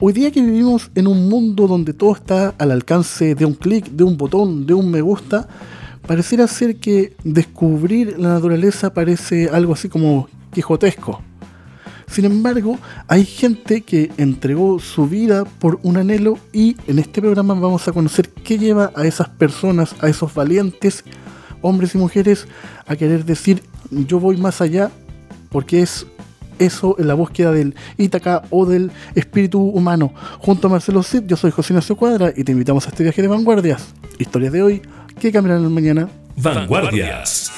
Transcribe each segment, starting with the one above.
Hoy día que vivimos en un mundo donde todo está al alcance de un clic, de un botón, de un me gusta, pareciera ser que descubrir la naturaleza parece algo así como quijotesco. Sin embargo, hay gente que entregó su vida por un anhelo y en este programa vamos a conocer qué lleva a esas personas, a esos valientes hombres y mujeres a querer decir yo voy más allá porque es eso en la búsqueda del Ítaca o del espíritu humano. Junto a Marcelo Cid, yo soy José Ignacio Cuadra y te invitamos a este viaje de vanguardias. Historias de hoy que cambiarán mañana. Vanguardias.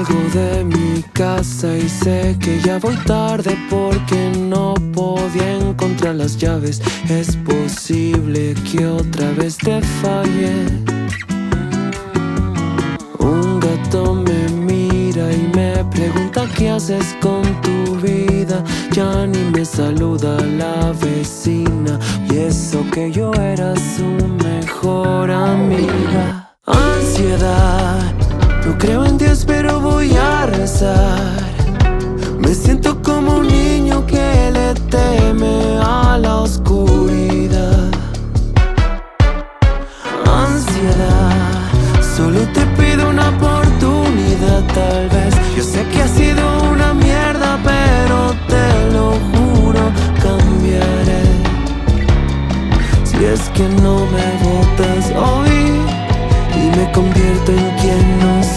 Salgo de mi casa y sé que ya voy tarde porque no podía encontrar las llaves. Es posible que otra vez te falle. Un gato me mira y me pregunta qué haces con tu vida. Ya ni me saluda la vecina. Y eso que yo era su mejor amiga. Ansiedad no creo en Dios, pero voy a rezar. Me siento como un niño que le teme a la oscuridad. Ansiedad, solo te pido una oportunidad, tal vez. Yo sé que ha sido una mierda, pero te lo juro, cambiaré. Si es que no me votas hoy y me convierto en quien no soy.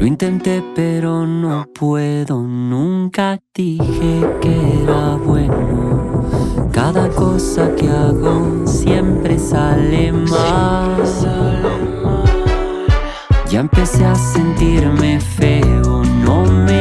Lo intenté pero no puedo, nunca dije que era bueno. Cada cosa que hago siempre sale mal. Ya empecé a sentirme feo, no me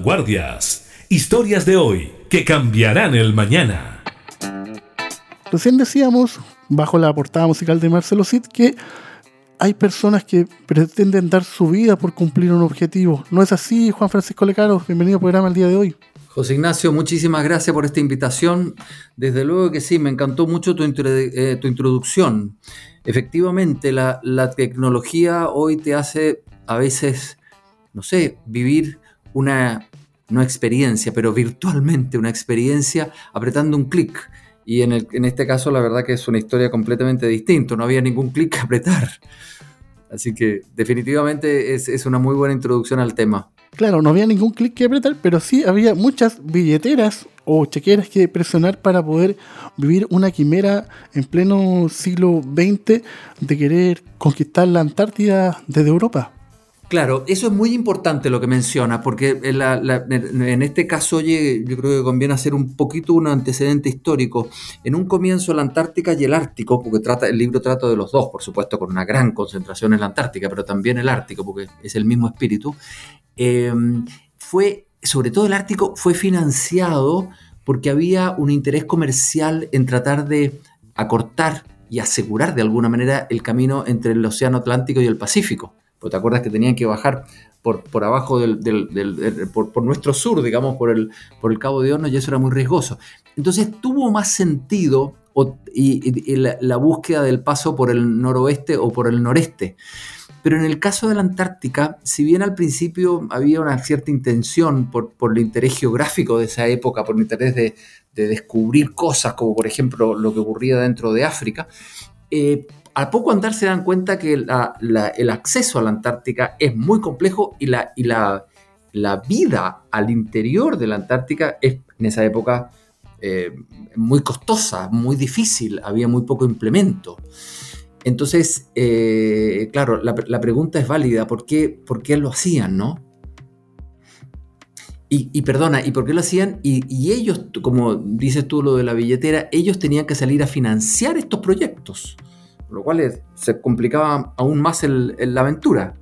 Vanguardias. Historias de hoy que cambiarán el mañana. Recién decíamos, bajo la portada musical de Marcelo Cid, que hay personas que pretenden dar su vida por cumplir un objetivo. ¿No es así, Juan Francisco Lecaro? Bienvenido al programa el día de hoy. José Ignacio, muchísimas gracias por esta invitación. Desde luego que sí, me encantó mucho tu, introdu- eh, tu introducción. Efectivamente, la, la tecnología hoy te hace a veces, no sé, vivir una, no experiencia, pero virtualmente una experiencia apretando un clic. Y en, el- este caso, la verdad que es una historia completamente distinta. No había ningún clic que apretar. Así que definitivamente es, es una muy buena introducción al tema. Claro, no había ningún clic que apretar, pero sí había muchas billeteras o chequeras que presionar para poder vivir una quimera en pleno siglo XX de querer conquistar la Antártida desde Europa. Claro, eso es muy importante lo que menciona, porque en este caso, oye, yo creo que conviene hacer un poquito un antecedente histórico. En un comienzo la Antártica y el Ártico, porque trata, el libro trata de los dos, por supuesto, con una gran concentración en la Antártica, pero también el Ártico, porque es el mismo espíritu, eh, fue, sobre todo el Ártico, fue financiado porque había un interés comercial en tratar de acortar y asegurar de alguna manera el camino entre el Océano Atlántico y el Pacífico. Porque te acuerdas que tenían que bajar por, por abajo del, por, nuestro sur, digamos, por el, por el Cabo de Hornos, y eso era muy riesgoso. Entonces tuvo más sentido y, la, búsqueda del paso por el noroeste o por el noreste. Pero en el caso de la Antártica, si bien al principio había una cierta intención por, por el interés geográfico de esa época, por el interés de, de descubrir cosas, como por ejemplo lo que ocurría dentro de África, eh, al poco andar se dan cuenta que el acceso a la Antártica es muy complejo y, la, y la, vida al interior de la Antártica es en esa época eh, muy costosa, muy difícil, había muy poco implemento. Entonces, eh, claro, la, pregunta es válida, ¿por qué, ¿por qué lo hacían, no? Y, perdona, ¿y por qué lo hacían? Y, ellos, como dices tú lo de la billetera, ellos tenían que salir a financiar estos proyectos, lo cual se complicaba aún más la aventura.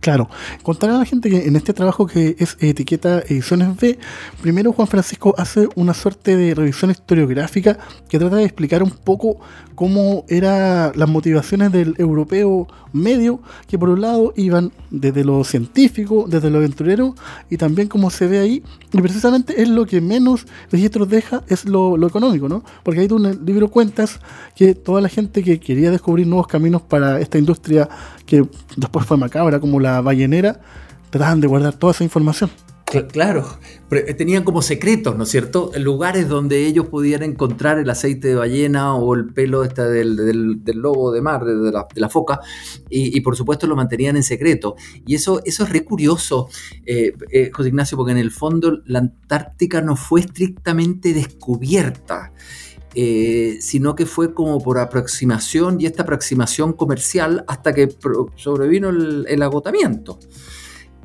Claro, contaré a la gente que en este trabajo que es etiqueta Ediciones B, primero Juan Francisco hace una suerte de revisión historiográfica que trata de explicar un poco cómo eran las motivaciones del europeo medio, que por un lado iban desde lo científico, desde lo aventurero, y también como se ve ahí, y precisamente es lo que menos registros deja, es lo, lo económico, ¿no? Porque ahí tú en el libro cuentas que toda la gente que quería descubrir nuevos caminos para esta industria que después fue macabra, como la ballenera, trataban de guardar toda esa información. Claro, eh, tenían como secretos, ¿no es cierto? Lugares donde ellos podían encontrar el aceite de ballena o el pelo este del, del, lobo de mar, de la, de la foca, y, por supuesto lo mantenían en secreto. Y eso, eso es re curioso, eh, eh, José Ignacio, porque en el fondo la Antártica no fue estrictamente descubierta. Sino que fue como por aproximación y esta aproximación comercial hasta que sobrevino el agotamiento.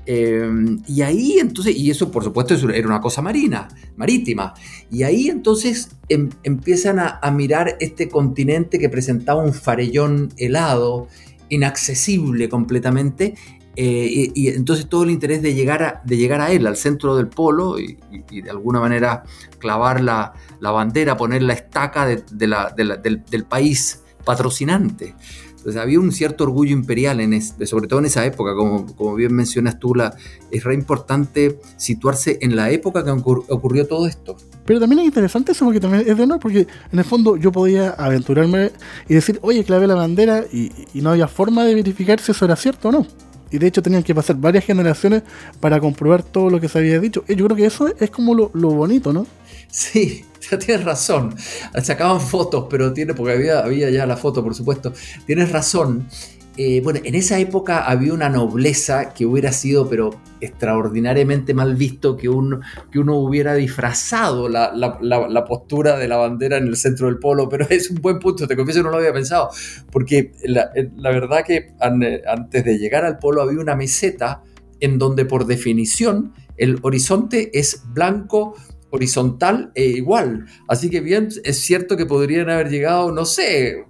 Em, y ahí entonces, y eso por supuesto era una cosa marina, marítima, y ahí entonces em, empiezan a, mirar este continente que presentaba un farellón helado, inaccesible completamente, eh, y, entonces todo el interés de llegar a, de llegar a él, al centro del polo, y, de alguna manera clavar la, bandera, poner la estaca del país patrocinante. Entonces había un cierto orgullo imperial, en sobre todo en esa época, como, como bien mencionas tú, la, es re importante situarse en la época que ocurrió todo esto. Pero también es interesante eso porque también es de honor, porque en el fondo yo podía aventurarme y decir, oye, clavé la bandera y, no había forma de verificar si eso era cierto o no. Y de hecho tenían que pasar varias generaciones para comprobar todo lo que se había dicho. Y yo creo que eso es como lo, lo bonito, ¿no? Sí, tienes razón. Sacaban fotos, pero tiene, porque había, había ya la foto, por supuesto. Tienes razón. Eh, bueno, en esa época había una nobleza que hubiera sido, pero extraordinariamente mal visto que, un, que uno hubiera disfrazado la, la, postura de la bandera en el centro del polo, pero es un buen punto, te confieso, no lo había pensado, porque la, verdad que antes de llegar al polo había una meseta en donde por definición el horizonte es blanco horizontal e igual. Así que bien, es cierto que podrían haber llegado, no sé,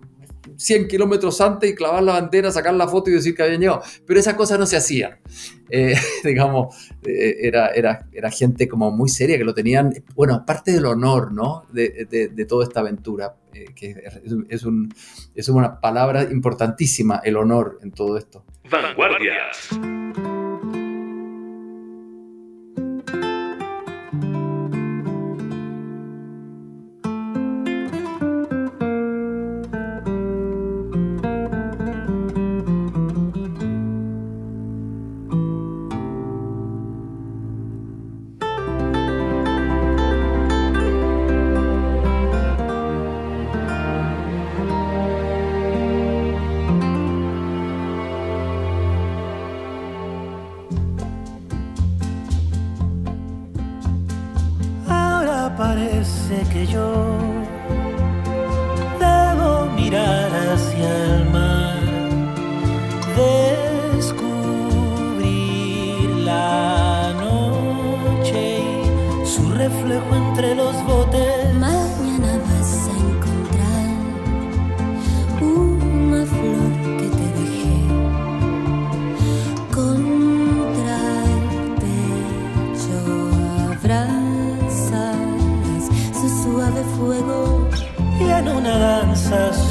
100 kilómetros antes y clavar la bandera, sacar la foto y decir que habían llegado. Pero esas cosas no se hacían. Eh, digamos, eh, era, era, era, gente como muy seria que lo tenían, bueno, parte del honor, ¿no? De, de, toda esta aventura, eh, que es, un, es una palabra importantísima, el honor en todo esto. Vanguardia. parece que yo debo mirar hacia el mar, descubrir la noche y su reflejo entre los botes. Jesus.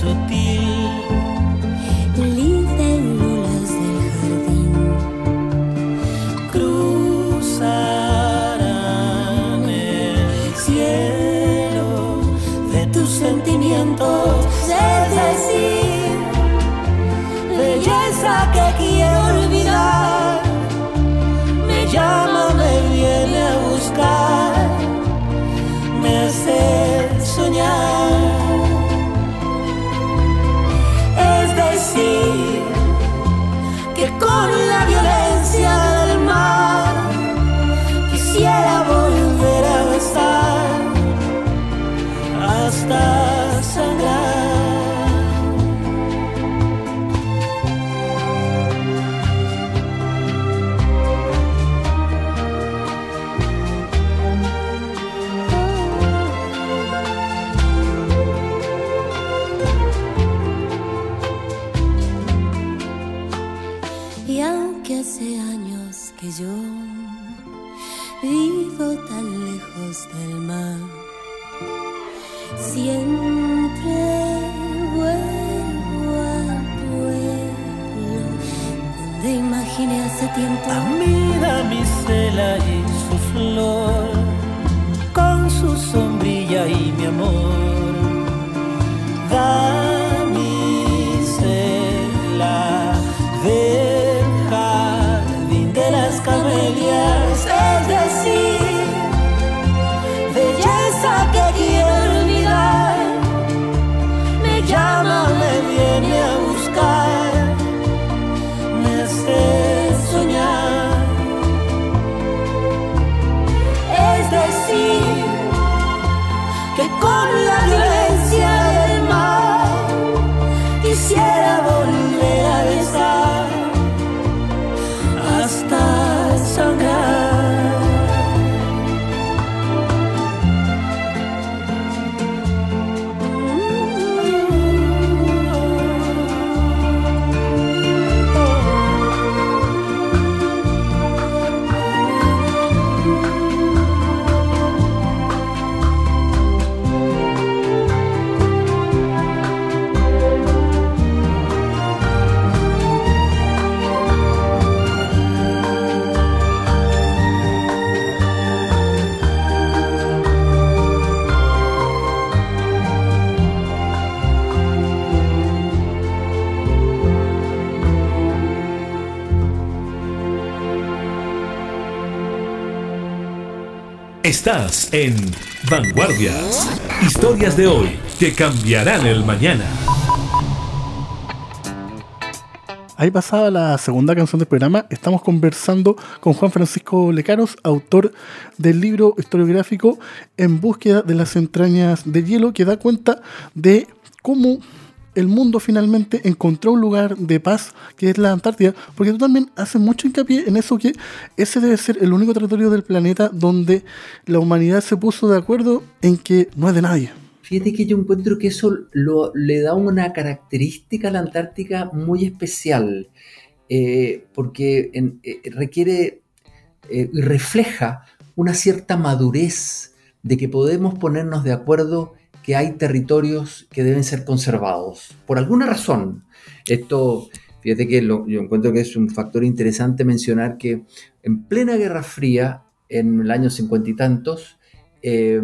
En Vanguardias. Historias de hoy que cambiarán el mañana. Ahí pasaba la segunda canción del programa. Estamos conversando con Juan Francisco Lecaros, autor del libro historiográfico En búsqueda de las entrañas de hielo, que da cuenta de cómo el mundo finalmente encontró un lugar de paz que es la Antártida, porque tú también haces mucho hincapié en eso que ese debe ser el único territorio del planeta donde la humanidad se puso de acuerdo en que no es de nadie. Fíjate que yo encuentro que eso lo- le da una característica a la Antártica muy especial, eh, porque eh, requiere eh, y refleja una cierta madurez de que podemos ponernos de acuerdo que hay territorios que deben ser conservados, por alguna razón. Esto, fíjate que yo encuentro que es un factor interesante mencionar que en plena Guerra Fría, en el año cincuenta y tantos, eh,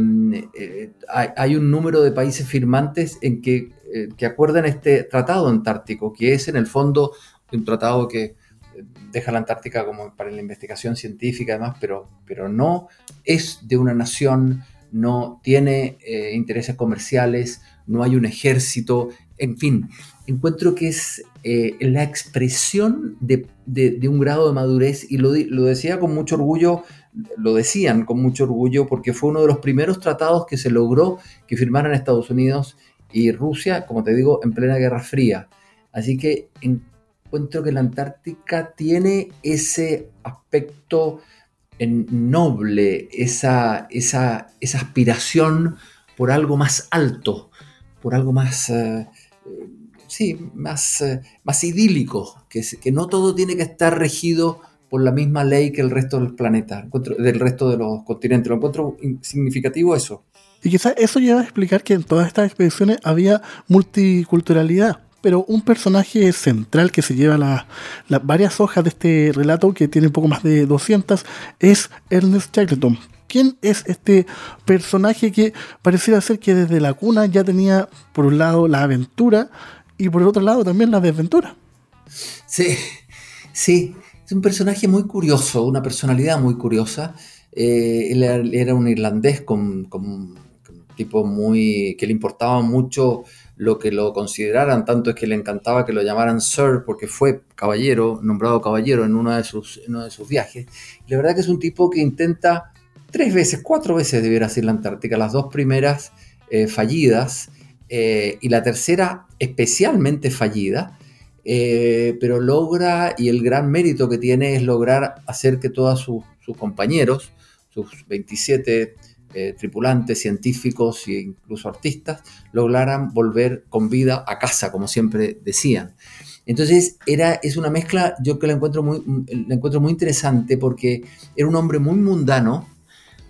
eh, hay, hay un número de países firmantes en que, eh, que acuerdan este tratado antártico, que es en el fondo un tratado que eh, deja la Antártica como para la investigación científica además, pero, pero no es de una nación, no tiene eh, intereses comerciales, no hay un ejército, en fin, encuentro que es eh, la expresión de, de- un grado de madurez y lo, lo decía con mucho orgullo lo decían con mucho orgullo porque fue uno de los primeros tratados que se logró que firmaran Estados Unidos y Rusia, como te digo, en plena Guerra Fría. Así que encuentro que la Antártica tiene ese aspecto noble, esa, esa, esa aspiración por algo más alto, por algo más, eh, eh, sí, más, eh, más idílico, que, que no todo tiene que estar regido por la misma ley que el resto del planeta, del resto de los continentes. Lo encuentro significativo eso. Y quizás eso lleva a explicar que en todas estas expediciones había multiculturalidad. Pero un personaje central que se lleva las varias hojas de este relato, que tiene un poco más de 200, es Ernest Shackleton. ¿Quién es este personaje que pareciera ser que desde la cuna ya tenía, por un lado, la aventura y por el otro lado también la desventura? Sí, sí, es un personaje muy curioso, una personalidad muy curiosa. Eh, él era un irlandés con, con, un tipo muy que le importaba mucho lo que lo consideraran, tanto es que le encantaba que lo llamaran Sir porque fue caballero, nombrado caballero en uno de sus, uno de sus viajes. La verdad que es un tipo que intenta tres veces, cuatro veces debiera ir la Antártica, las dos primeras eh, fallidas eh, y la tercera especialmente fallida, eh, pero logra, y el gran mérito que tiene es lograr hacer que todos sus, compañeros, sus 27 eh, tripulantes, científicos e incluso artistas, lograran volver con vida a casa, como siempre decían. Entonces era, es una mezcla, yo que la encuentro, muy, la encuentro muy interesante porque era un hombre muy mundano,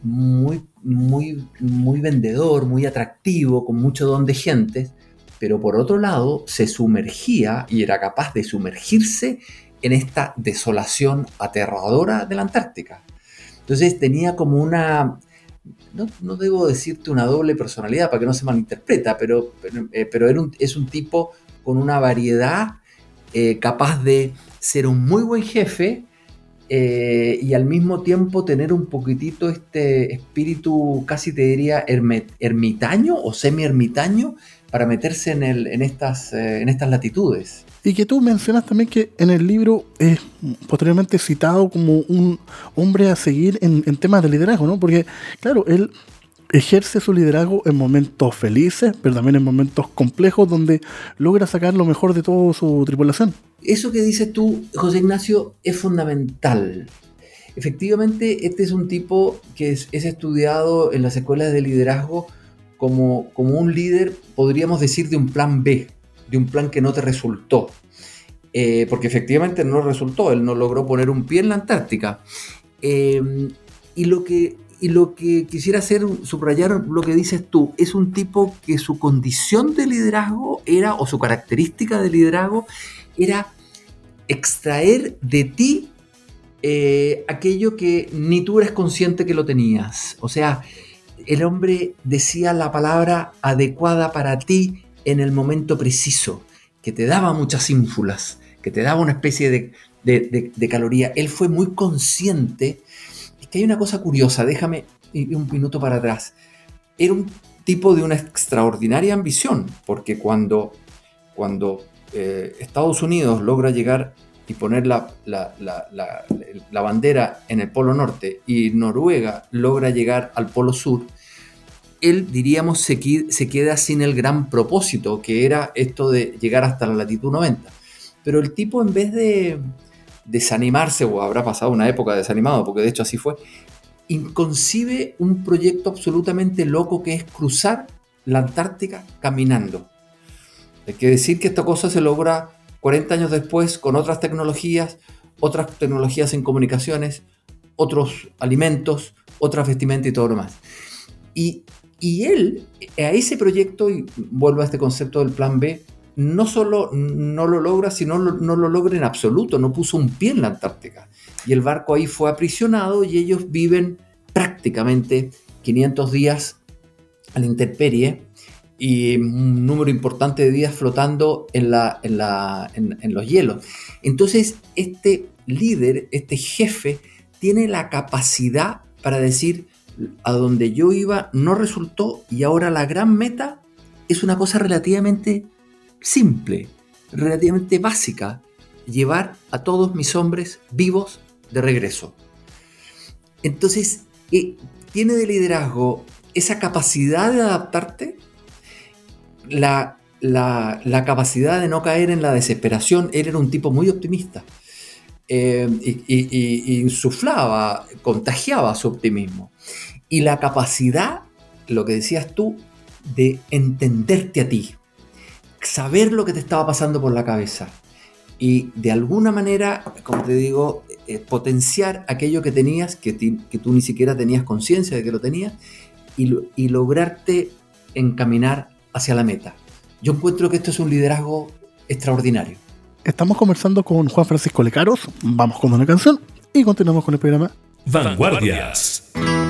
muy, muy, muy vendedor, muy atractivo, con mucho don de gente, pero por otro lado se sumergía y era capaz de sumergirse en esta desolación aterradora de la Antártica. Entonces tenía como una, no, debo decirte una doble personalidad para que no se malinterpreta, pero, pero, eh, es un tipo con una variedad eh, capaz de ser un muy buen jefe eh, y al mismo tiempo tener un poquitito este espíritu, casi te diría, ermitaño o semi-ermitaño, para meterse en, el, en, estas, en estas latitudes. Y que tú mencionas también que en el libro es posteriormente citado como un hombre a seguir en, temas de liderazgo, ¿no? Porque, claro, él ejerce su liderazgo en momentos felices, pero también en momentos complejos donde logra sacar lo mejor de toda su tripulación. Eso que dices tú, José Ignacio, es fundamental. Efectivamente, este es un tipo que es, es estudiado en las escuelas de liderazgo como, un líder, podríamos decir, de un plan B, de un plan que no te resultó. Eh, porque efectivamente no resultó, él no logró poner un pie en la Antártica. Eh, y, lo que, y lo que quisiera hacer, subrayar lo que dices tú, es un tipo que su condición de liderazgo era, o su característica de liderazgo, era extraer de ti eh, aquello que ni tú eres consciente que lo tenías. O sea, el hombre decía la palabra adecuada para ti en el momento preciso, que te daba muchas ínfulas, que te daba una especie de, caloría. Él fue muy consciente. Es que hay una cosa curiosa, déjame un minuto para atrás. Era un tipo de una extraordinaria ambición, porque cuando, cuando eh, Estados Unidos logra llegar y poner la, la, bandera en el Polo Norte y Noruega logra llegar al Polo Sur, él, diríamos, se, se queda sin el gran propósito, que era esto de llegar hasta la latitud 90. Pero el tipo, en vez de desanimarse, o habrá pasado una época desanimado, porque de hecho así fue, inconcibe un proyecto absolutamente loco que es cruzar la Antártica caminando. Hay que decir que esta cosa se logra 40 años después con otras tecnologías, otras tecnologías en comunicaciones, otros alimentos, otras vestimentas y todo lo más. Y y él, a ese proyecto, y vuelvo a este concepto del plan B, no solo no lo logra, sino no lo logra en absoluto, no puso un pie en la Antártica. Y el barco ahí fue aprisionado y ellos viven prácticamente 500 días a la intemperie y un número importante de días flotando en, la, en, en los hielos. Entonces, este líder, este jefe, tiene la capacidad para decir, a donde yo iba no resultó y ahora la gran meta es una cosa relativamente simple, relativamente básica, llevar a todos mis hombres vivos de regreso. Entonces, eh, tiene de liderazgo esa capacidad de adaptarte, la, capacidad de no caer en la desesperación. Él era un tipo muy optimista eh, y insuflaba, contagiaba su optimismo y la capacidad, lo que decías tú, de entenderte a ti, saber lo que te estaba pasando por la cabeza y de alguna manera, como te digo, eh, potenciar aquello que tenías, que, tú ni siquiera tenías conciencia de que lo tenías, y, y lograrte encaminar hacia la meta. Yo encuentro que esto es un liderazgo extraordinario. Estamos conversando con Juan Francisco Lecaros. Vamos con una canción y continuamos con el programa. Vanguardias. Cuentan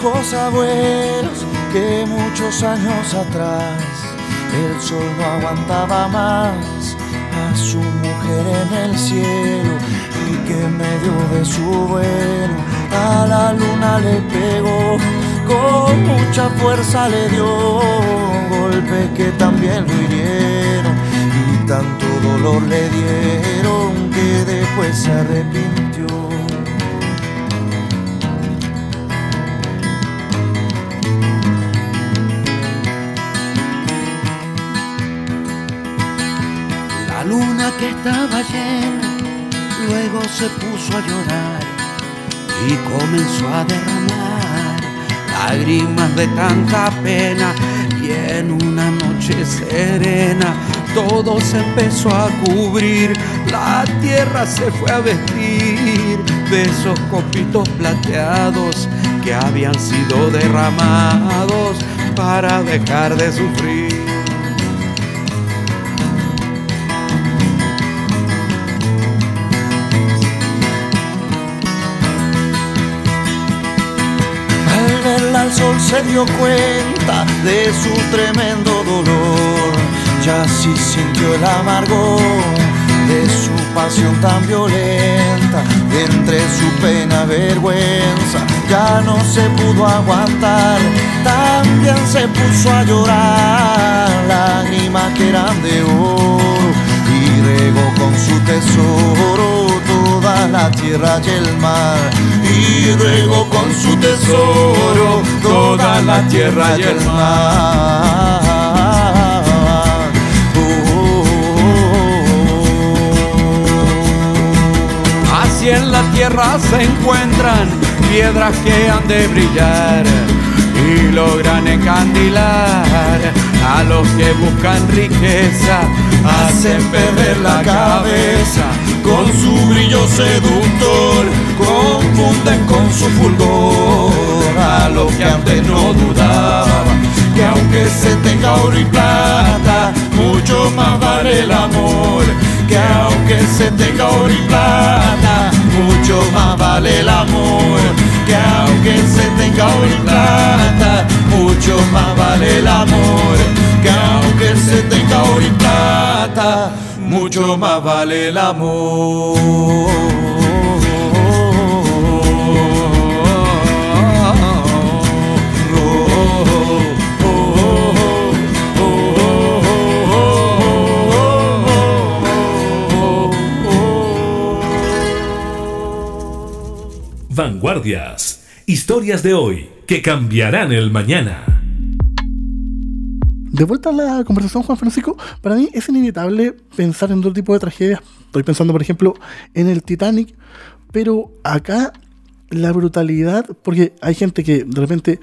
viejos abuelos que muchos años atrás el sol no aguantaba más a su mujer en el cielo y que en medio de su vuelo a la luna le pegó con mucha fuerza le dio golpes que también lo hirieron y tanto dolor le dieron que después se arrepintió. Luna que estaba llena luego se puso a llorar y comenzó a derramar lágrimas de tanta pena y en una noche serena todo se empezó a cubrir, la tierra se fue a vestir de esos copitos plateados que habían sido derramados para dejar de sufrir. Al sol se dio cuenta de su tremendo dolor. Ya sí sintió el amargor de su pasión tan violenta. Entre su pena vergüenza ya no se pudo aguantar. También se puso a llorar lágrimas que eran de oro y regó con su tesoro la tierra y el mar. Y regó con su tesoro toda la tierra y el mar. Oh. Así en la tierra se encuentran piedras que han de brillar y logran encandilar a los que buscan riqueza, hacen perder la cabeza con su brillo seductor, confunden con su fulgor a los que antes no dudaban que aunque se tenga oro y plata, mucho más vale el amor. Que aunque se tenga oro y plata, mucho más vale el amor. Que se tenga oro y plata, mucho más vale el amor. Que aunque se tenga oro y plata, mucho más vale el Vanguardias. Historias de hoy que cambiarán el mañana. De vuelta a la conversación, Juan Francisco, para mí es inevitable pensar en otro tipo de tragedias. Estoy pensando, por ejemplo, en el Titanic, pero acá la brutalidad, porque hay gente que de repente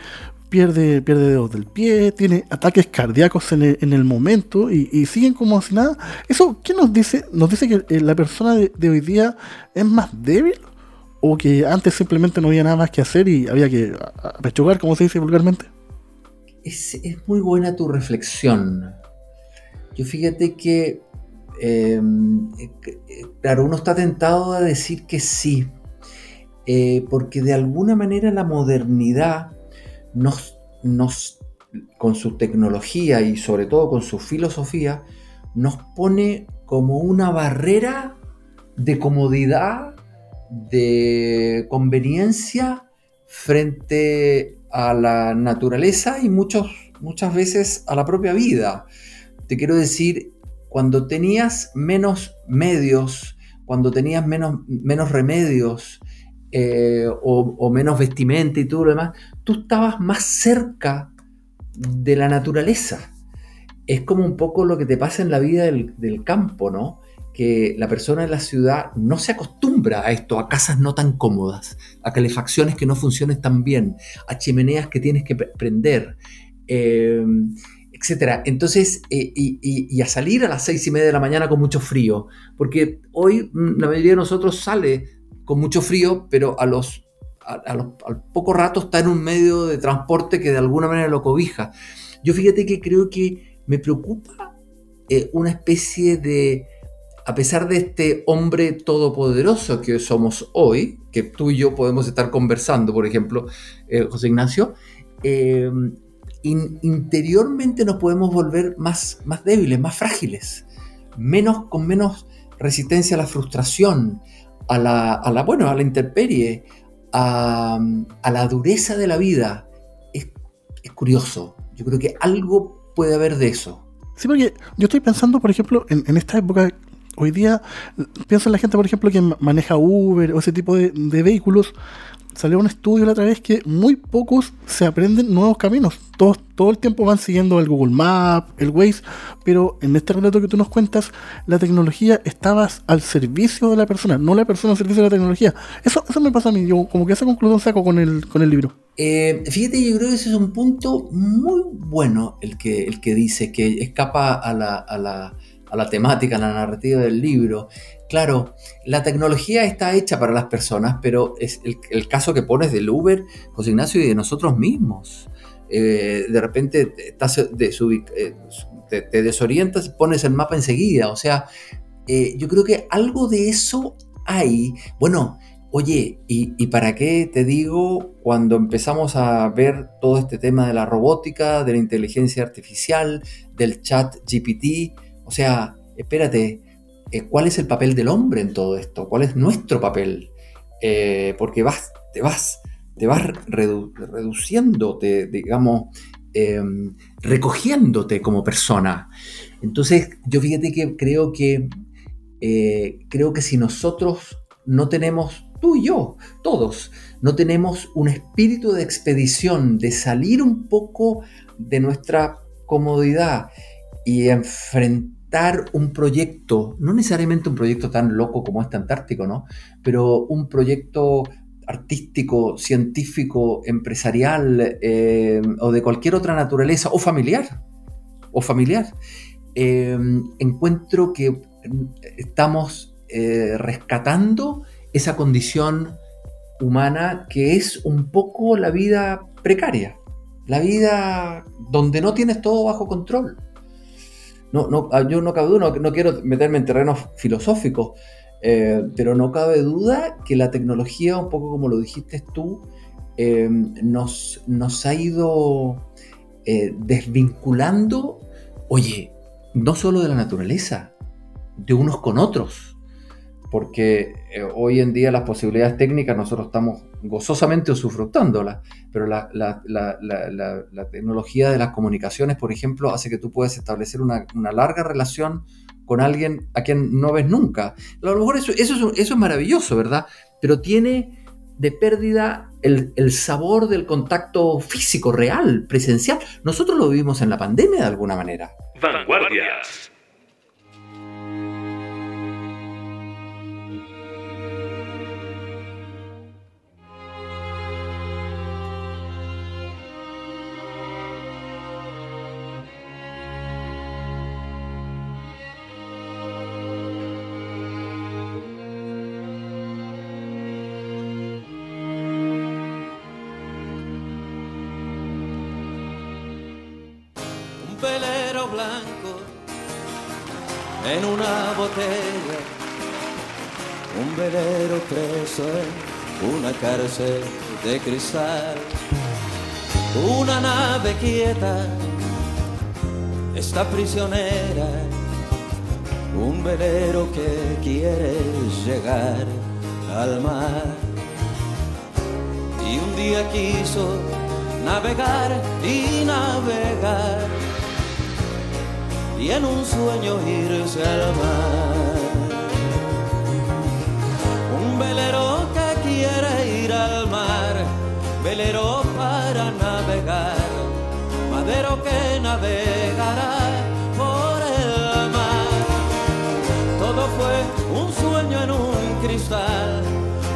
pierde, pierde dedos del pie, tiene ataques cardíacos en el, en el momento y, siguen como si nada. ¿Eso qué nos dice? ¿Nos dice que eh, la persona de, de hoy día es más débil? ¿O que antes simplemente no había nada más que hacer y había que a- a- pechugar, como se dice vulgarmente? Es, es muy buena tu reflexión. Yo fíjate que, eh, eh, claro, uno está tentado a decir que sí, eh, porque de alguna manera la modernidad nos, nos, con su tecnología y sobre todo con su filosofía, nos pone como una barrera de comodidad, de conveniencia frente a la naturaleza y muchos, muchas veces a la propia vida. Te quiero decir, cuando tenías menos medios, cuando tenías menos, menos remedios, eh, o, menos vestimenta y todo lo demás, tú estabas más cerca de la naturaleza. Es como un poco lo que te pasa en la vida del campo, ¿no? Que la persona en la ciudad no se acostumbra a esto, a casas no tan cómodas, a calefacciones que no funcionen tan bien, a chimeneas que tienes que pre- prender, eh, etcétera. Entonces, y, a salir a las seis y media de la mañana con mucho frío, porque hoy mm, la mayoría de nosotros sale con mucho frío, pero a los, a los- al poco rato está en un medio de transporte que de alguna manera lo cobija. Yo fíjate que creo que me preocupa eh, una especie de a pesar de este hombre todopoderoso que somos hoy, que tú y yo podemos estar conversando, por ejemplo, eh, José Ignacio, in- interiormente nos podemos volver más, más débiles, más frágiles, menos, con menos resistencia a la frustración, a la, a la, bueno, a la intemperie, a, la dureza de la vida. Es, es curioso. Yo creo que algo puede haber de eso. Sí, porque yo estoy pensando, por ejemplo, en, en esta época, hoy día, pienso en la gente, por ejemplo, que ma- maneja Uber o ese tipo de, vehículos. Salió un estudio la otra vez que muy pocos se aprenden nuevos caminos. Todos, todo el tiempo van siguiendo el Google Maps, el Waze, pero en este relato que tú nos cuentas, la tecnología estaba al servicio de la persona, no la persona al servicio de la tecnología. Eso, eso me pasa a mí, yo como que esa conclusión saco con el, con el libro. Eh, fíjate, yo creo que ese es un punto muy bueno el que, el que dice, que escapa a la, a, la, la temática, a la narrativa del libro. Claro, la tecnología está hecha para las personas, pero es el, caso que pones del Uber, José Ignacio, y de nosotros mismos. Eh, de repente estás desubic- eh, te, te desorientas, pones el mapa enseguida. O sea, eh, yo creo que algo de eso hay. Bueno, Oye, ¿y, ¿y, para qué te digo cuando empezamos a ver todo este tema de la robótica, de la inteligencia artificial, del chat GPT? O sea, espérate, eh, ¿cuál es el papel del hombre en todo esto? ¿Cuál es nuestro papel? Eh, porque vas, te vas, te vas redu reduciéndote, digamos, eh, recogiéndote como persona. Entonces, yo fíjate que creo que eh, creo que si nosotros no tenemos tú y yo, todos, no tenemos un espíritu de expedición, de salir un poco de nuestra comodidad y enfrentar un proyecto, no necesariamente un proyecto tan loco como este Antártico, ¿no? Pero un proyecto artístico, científico, empresarial eh, o de cualquier otra naturaleza, o familiar, o familiar. Eh, encuentro que estamos eh, rescatando esa condición humana que es un poco la vida precaria, la vida donde no tienes todo bajo control. No, no, yo no cabe duda, no, no quiero meterme en terrenos filosóficos, eh, pero no cabe duda que la tecnología, un poco como lo dijiste tú, eh, nos, nos, ha ido eh, desvinculando, oye, no solo de la naturaleza, de unos con otros porque eh, hoy en día las posibilidades técnicas nosotros estamos gozosamente usufructándolas, pero la, la, la, la, tecnología de las comunicaciones, por ejemplo, hace que tú puedas establecer una, una, larga relación con alguien a quien no ves nunca. A lo mejor eso, eso, es, eso es maravilloso, ¿verdad? Pero tiene de pérdida el, el, sabor del contacto físico, real, presencial. Nosotros lo vivimos en la pandemia de alguna manera. Vanguardias. De cristal, una nave quieta está prisionera, un velero que quiere llegar al mar. Y un día quiso navegar y navegar y en un sueño irse al mar. Velero para navegar, madero que navegará por el mar. Todo fue un sueño en un cristal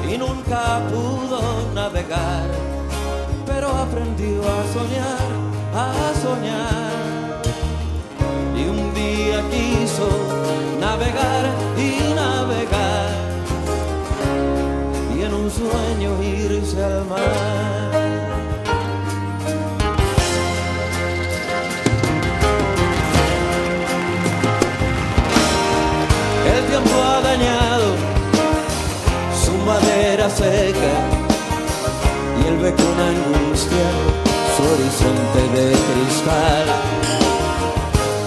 y nunca pudo navegar, pero aprendió a soñar, a soñar. Y un día quiso navegar y navegar y en un sueño irse al mar. Seca y él ve con angustia su horizonte de cristal.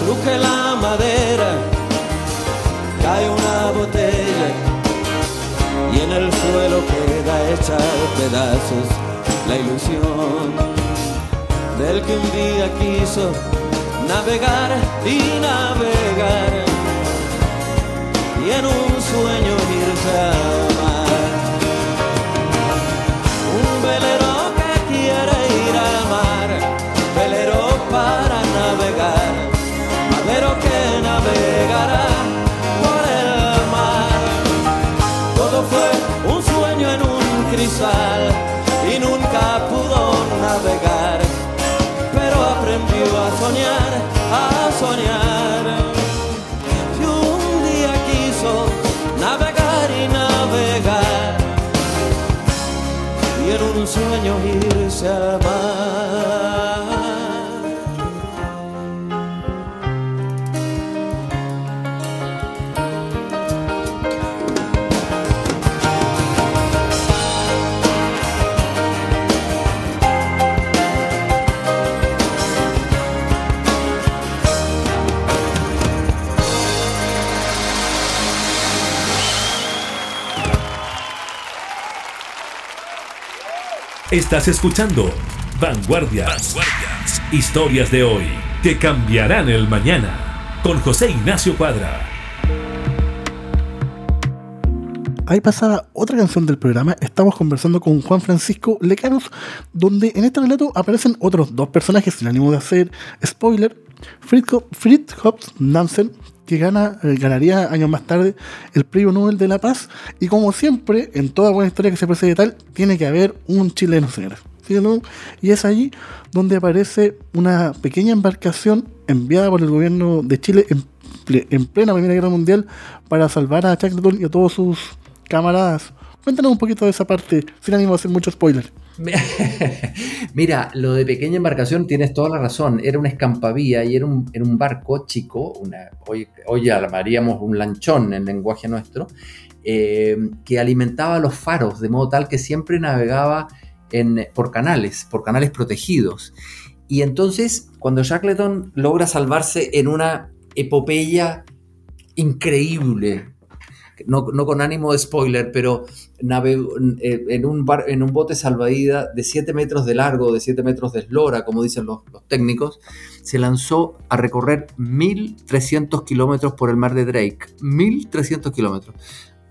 Cruje la madera, cae una botella y en el suelo queda hecha pedazos la ilusión del que un día quiso navegar y navegar y en un sueño irse un Estás escuchando Vanguardias. Historias de hoy que cambiarán el mañana. Con José Ignacio Cuadra. Ahí pasada otra canción del programa. Estamos conversando con Juan Francisco Lecaros, donde en este relato aparecen otros dos personajes, sin ánimo de hacer spoiler. Fritz, Fritz Hobbs Nansen, que gana, eh, ganaría años más tarde el Premio Nobel de la Paz. Y como siempre, en toda buena historia que se precede tal, tiene que haber un chileno, señores. ¿Sí? Y es allí donde aparece una pequeña embarcación enviada por el gobierno de Chile en, en plena Primera Guerra Mundial para salvar a Shackleton y a todos sus camaradas. Cuéntanos un poquito de esa parte, sin ánimo de hacer mucho spoiler. Mira, lo de pequeña embarcación tienes toda la razón. Era una escampavía y era un, era un barco chico, hoy, hoy llamaríamos un lanchón en lenguaje nuestro, eh, que alimentaba los faros, de modo tal que siempre navegaba en, por canales, por canales protegidos. Y entonces, cuando Shackleton logra salvarse en una epopeya increíble, no, no con ánimo de spoiler, pero eh, en, un bote salvavidas de 7 metros de largo, de 7 metros de eslora, como dicen los, técnicos, se lanzó a recorrer 1.300 kilómetros por el mar de Drake. 1.300 kilómetros.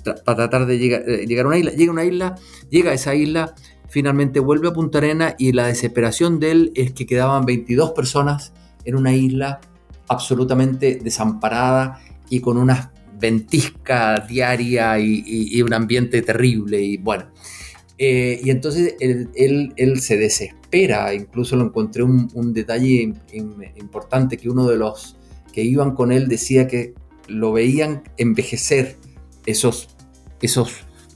Para tratar de llegar, eh, llegar a una isla. Llega a una isla, llega a esa isla, finalmente vuelve a Punta Arena y la desesperación de él es que quedaban 22 personas en una isla absolutamente desamparada y con una ventisca diaria y, un ambiente terrible. Y bueno, eh, y entonces él, él- él se desespera, incluso lo encontré un, un detalle im- im- importante que uno de los que iban con él decía que lo veían envejecer esos, esos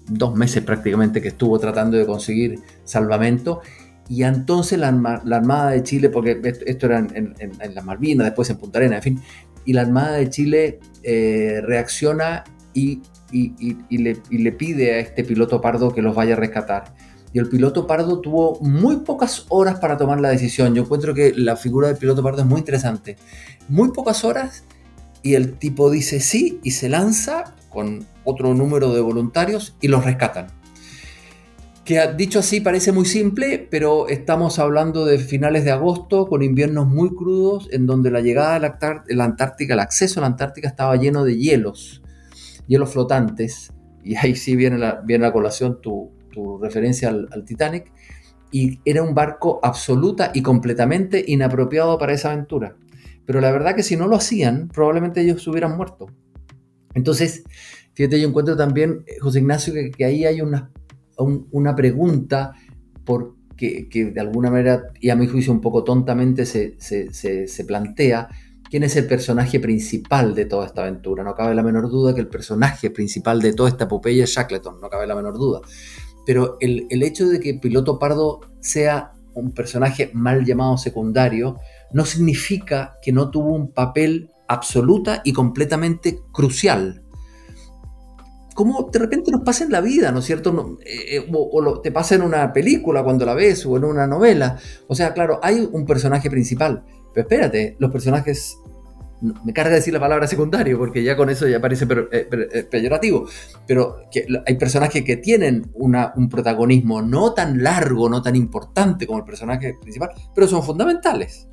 dos meses prácticamente que estuvo tratando de conseguir salvamento. Y entonces la, Arma- la Armada de Chile, porque esto, era en, en- en las Malvinas, después en Punta Arenas, en fin, y la Armada de Chile eh, reacciona y, le, y le pide a este piloto pardo que los vaya a rescatar. Y el piloto pardo tuvo muy pocas horas para tomar la decisión. Yo encuentro que la figura del piloto pardo es muy interesante. Muy pocas horas y el tipo dice sí y se lanza con otro número de voluntarios y los rescatan. Que dicho así parece muy simple, pero estamos hablando de finales de agosto con inviernos muy crudos en donde la llegada de la, la Antártica, el acceso a la Antártica estaba lleno de hielos, hielos flotantes, y ahí sí viene la, viene a colación tu, referencia al, Titanic, y era un barco absoluta y completamente inapropiado para esa aventura. Pero la verdad que si no lo hacían, probablemente ellos hubieran muerto. Entonces, fíjate, yo encuentro también, eh, José Ignacio, que, ahí hay una, pregunta por, que, de alguna manera, y a mi juicio un poco tontamente, se, se, plantea, ¿quién es el personaje principal de toda esta aventura? No cabe la menor duda que el personaje principal de toda esta epopeya es Shackleton, no cabe la menor duda. Pero el, el hecho de que Piloto Pardo sea un personaje mal llamado secundario, no significa que no tuvo un papel absoluta y completamente crucial. Como de repente nos pasa en la vida, ¿no es cierto? Eh, eh, o, te pasa en una película cuando la ves o en una novela. O sea, claro, hay un personaje principal, pero espérate, los personajes me carga decir la palabra secundario porque ya con eso ya parece eh, peyorativo, pero que hay personajes que tienen un protagonismo no tan largo, no tan importante como el personaje principal, pero son fundamentales.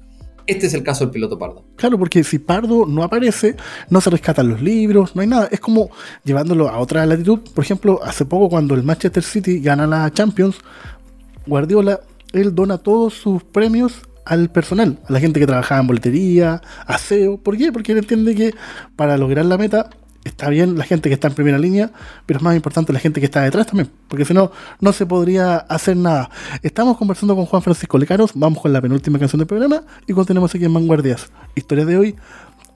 Este es el caso del piloto Pardo. Claro, porque si Pardo no aparece, no se rescatan los libros, no hay nada. Es como llevándolo a otra latitud. Por ejemplo, hace poco cuando el Manchester City gana la Champions, Guardiola, él dona todos sus premios al personal, a la gente que trabajaba en boletería, aseo. ¿Por qué? Porque él entiende que para lograr la meta está bien la gente que está en primera línea, pero es más importante la gente que está detrás también, porque si no, no se podría hacer nada. Estamos conversando con Juan Francisco Lecaros, vamos con la penúltima canción del programa y continuamos aquí en Vanguardias. Historia de hoy,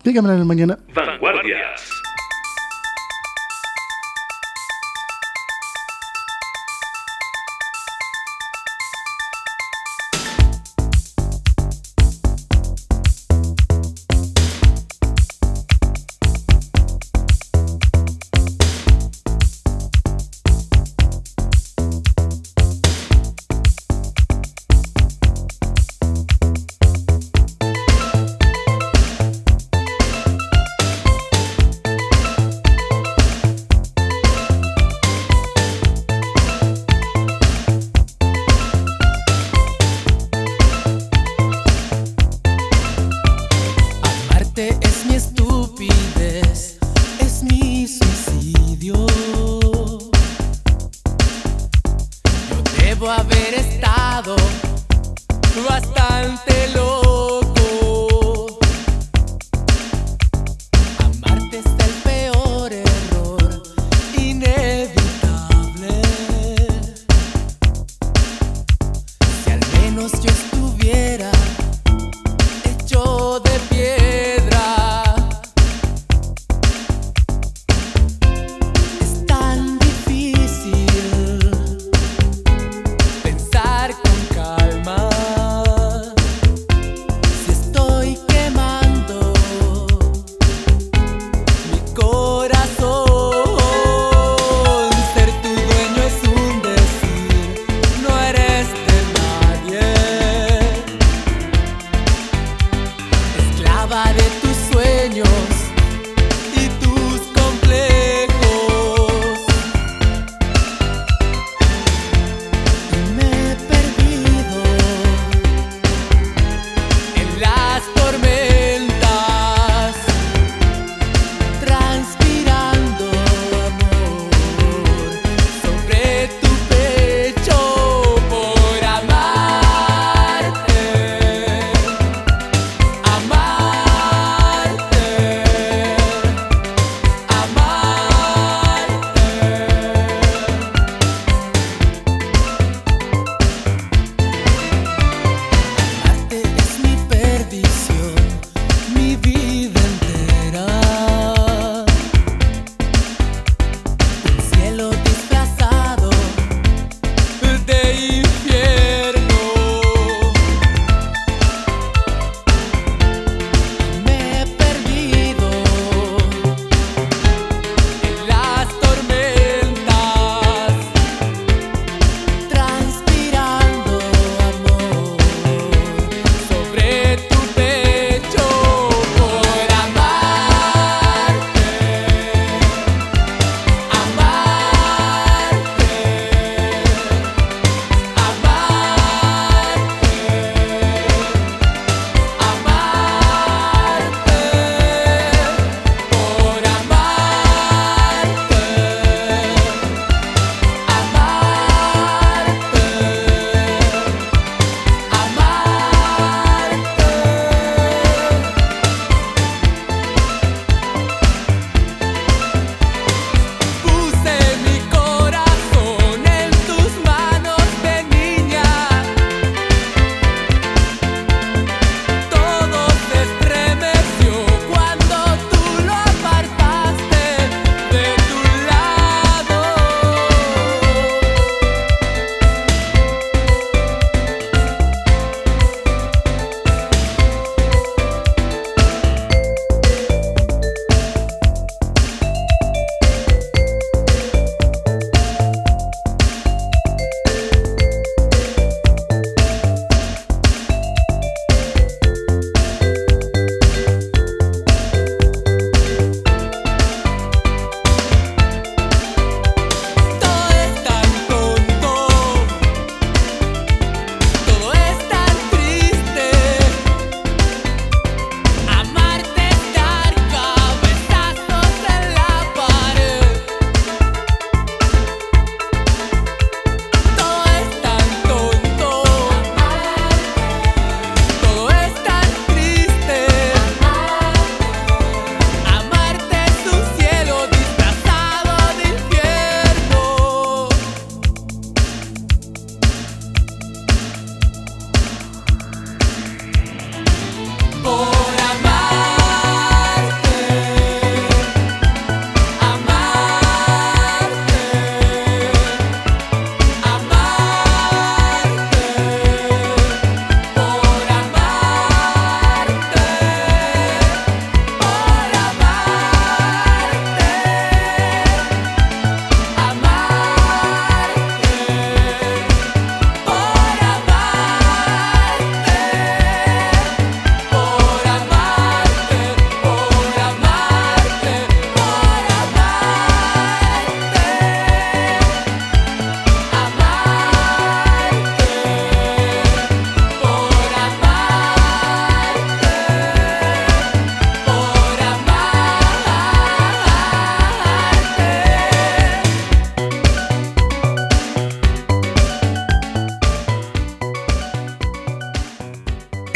dígame en el mañana. Vanguardias.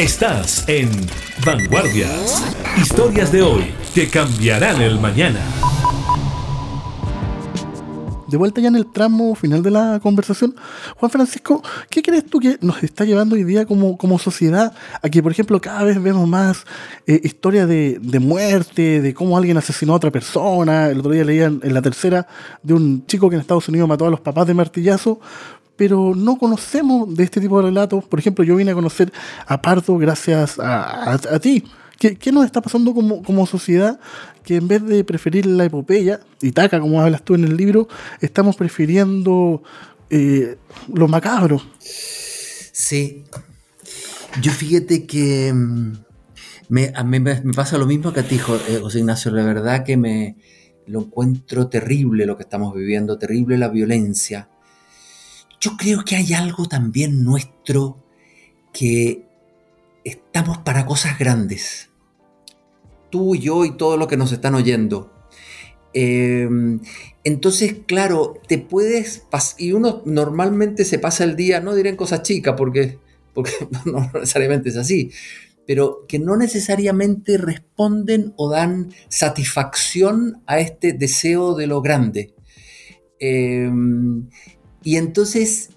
Estás en Vanguardias. Historias de hoy que cambiarán el mañana. De vuelta ya en el tramo final de la conversación, Juan Francisco, ¿qué crees tú que nos está llevando hoy día como, como sociedad a que, por ejemplo, cada vez vemos más eh, historias de, de muerte, de cómo alguien asesinó a otra persona? El otro día leía en, en la tercera de un chico que en Estados Unidos mató a los papás de martillazo, pero no conocemos de este tipo de relatos. Por ejemplo, yo vine a conocer a Pardo gracias a, ti. ¿Qué, nos está pasando como, sociedad que en vez de preferir la epopeya, y taca, como hablas tú en el libro, estamos prefiriendo eh, lo macabro? Sí. Yo fíjate que mm, a mí me, me pasa lo mismo que a ti, eh, José Ignacio. La verdad que me lo encuentro terrible lo que estamos viviendo, terrible la violencia. Yo creo que hay algo también nuestro que estamos para cosas grandes. Tú, yo y todos los que nos están oyendo. Eh, entonces, claro, te puedes y uno normalmente se pasa el día, no diré en cosas chicas, porque, porque no necesariamente es así, pero que no necesariamente responden o dan satisfacción a este deseo de lo grande. Eh, y entonces,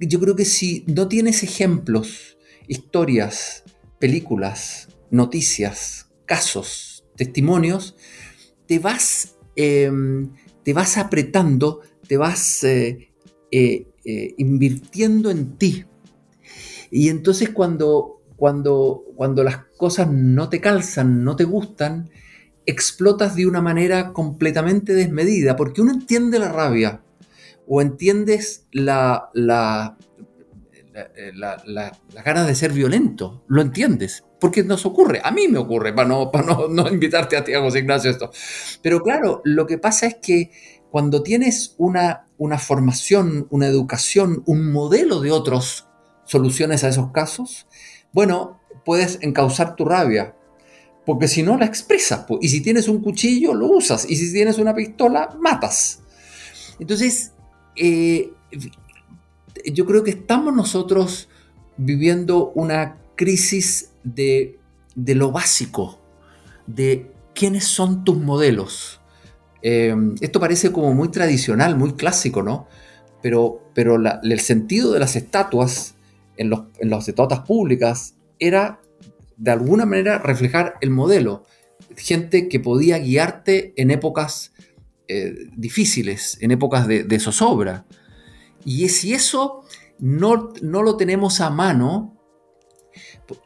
yo creo que si no tienes ejemplos, historias, películas, noticias, casos, testimonios, te vas, eh, te vas apretando, te vas eh, eh, eh, invirtiendo en ti. Y entonces cuando, cuando, cuando las cosas no te calzan, no te gustan, explotas de una manera completamente desmedida, porque uno entiende la rabia o entiendes la, la, la, la- las ganas de ser violento, lo entiendes, porque nos ocurre, a mí me ocurre, para no, para no, no invitarte a ti, a José Ignacio, esto. Pero claro, lo que pasa es que cuando tienes una, una formación, una educación, un modelo de otras soluciones a esos casos, bueno, puedes encauzar tu rabia, porque si no la expresas, y si tienes un cuchillo, lo usas, y si tienes una pistola, matas. Entonces, eh, yo creo que estamos nosotros viviendo una crisis de, de lo básico, de quiénes son tus modelos. Eh, esto parece como muy tradicional, muy clásico, ¿no? Pero, pero el sentido de las estatuas en, los, en las estatuas públicas era de alguna manera reflejar el modelo. Gente que podía guiarte en épocas eh, difíciles, en épocas de, zozobra. Y si eso no, no lo tenemos a mano,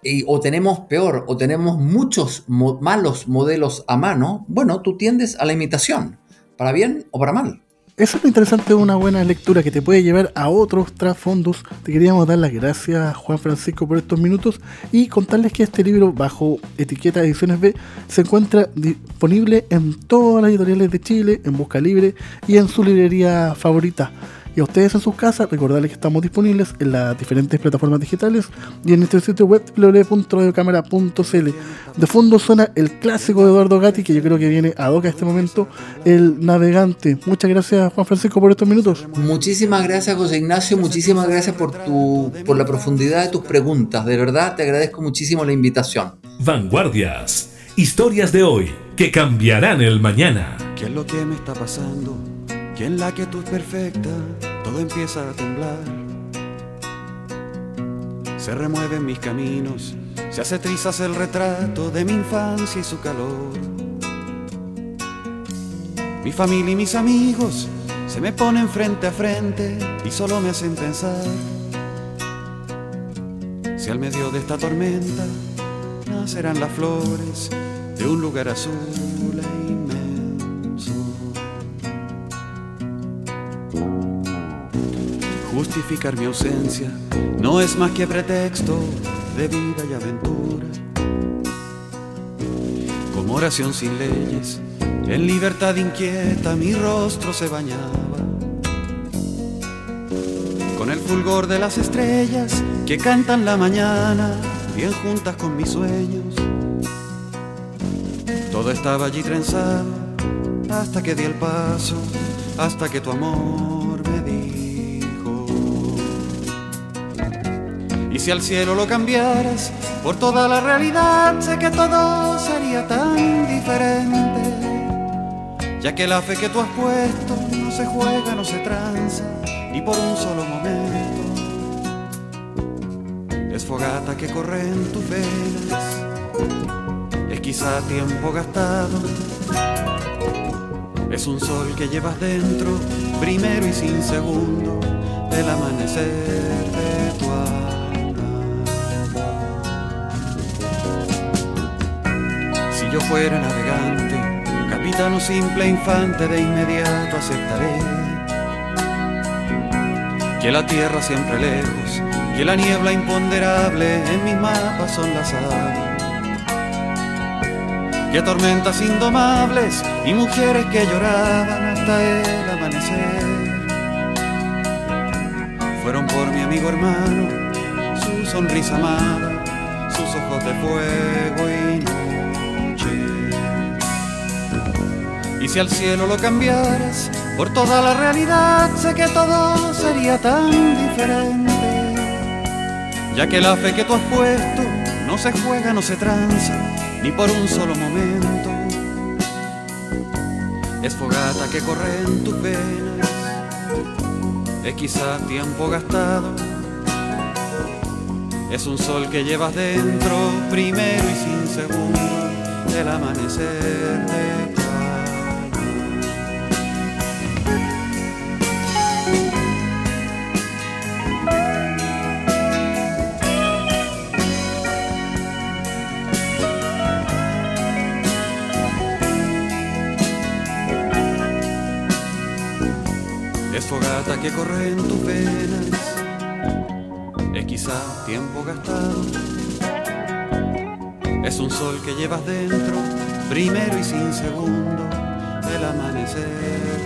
y- o tenemos peor, o tenemos muchos malos modelos a mano, bueno, tú tiendes a la imitación, para bien o para mal. Eso es lo interesante de una buena lectura que te puede llevar a otros trasfondos. Te queríamos dar las gracias, Juan Francisco, por estos minutos y contarles que este libro, bajo etiqueta Ediciones B, se encuentra disponible en todas las editoriales de Chile, en Busca Libre y en su librería favorita. Y a ustedes en sus casas, recordarles que estamos disponibles en las diferentes plataformas digitales y en nuestro sitio web www.radiocámara.cl. De fondo suena el clásico de Eduardo Gatti, que yo creo que viene a Doca este momento, El Navegante. Muchas gracias, Juan Francisco, por estos minutos. Muchísimas gracias, José Ignacio. Muchísimas gracias por, tu, por la profundidad de tus preguntas. De verdad, te agradezco muchísimo la invitación. Vanguardias. Historias de hoy que cambiarán el mañana. ¿Qué es lo que me está pasando? Que en la quietud perfecta todo empieza a temblar. Se remueven mis caminos, se hace trizas el retrato de mi infancia y su calor. Mi familia y mis amigos se me ponen frente a frente y solo me hacen pensar. Si al medio de esta tormenta nacerán las flores de un lugar azul Justificar mi ausencia no es más que pretexto de vida y aventura. Como oración sin leyes, en libertad inquieta mi rostro se bañaba. Con el fulgor de las estrellas que cantan la mañana, bien juntas con mis sueños. Todo estaba allí trenzado hasta que di el paso, hasta que tu amor Y si al cielo lo cambiaras por toda la realidad, sé que todo sería tan diferente. Ya que la fe que tú has puesto no se juega, no se tranza, ni por un solo momento. Es fogata que corre en tus venas, es quizá tiempo gastado. Es un sol que llevas dentro, primero y sin segundo, del amanecer de tu alma. Fuera navegante, capitano simple infante, de inmediato aceptaré que la tierra siempre lejos, que la niebla imponderable en mis mapas son las aves que tormentas indomables y mujeres que lloraban hasta el amanecer. Fueron por mi amigo hermano, su sonrisa amada, sus ojos de fuego y Y si al cielo lo cambiaras por toda la realidad, sé que todo sería tan diferente. Ya que la fe que tú has puesto no se juega, no se tranza ni por un solo momento. Es fogata que corre en tus venas, es quizá tiempo gastado. Es un sol que llevas dentro, primero y sin segundo, del amanecer de fogata que corre en tus venas es quizá tiempo gastado. Es un sol que llevas dentro, primero y sin segundo, del amanecer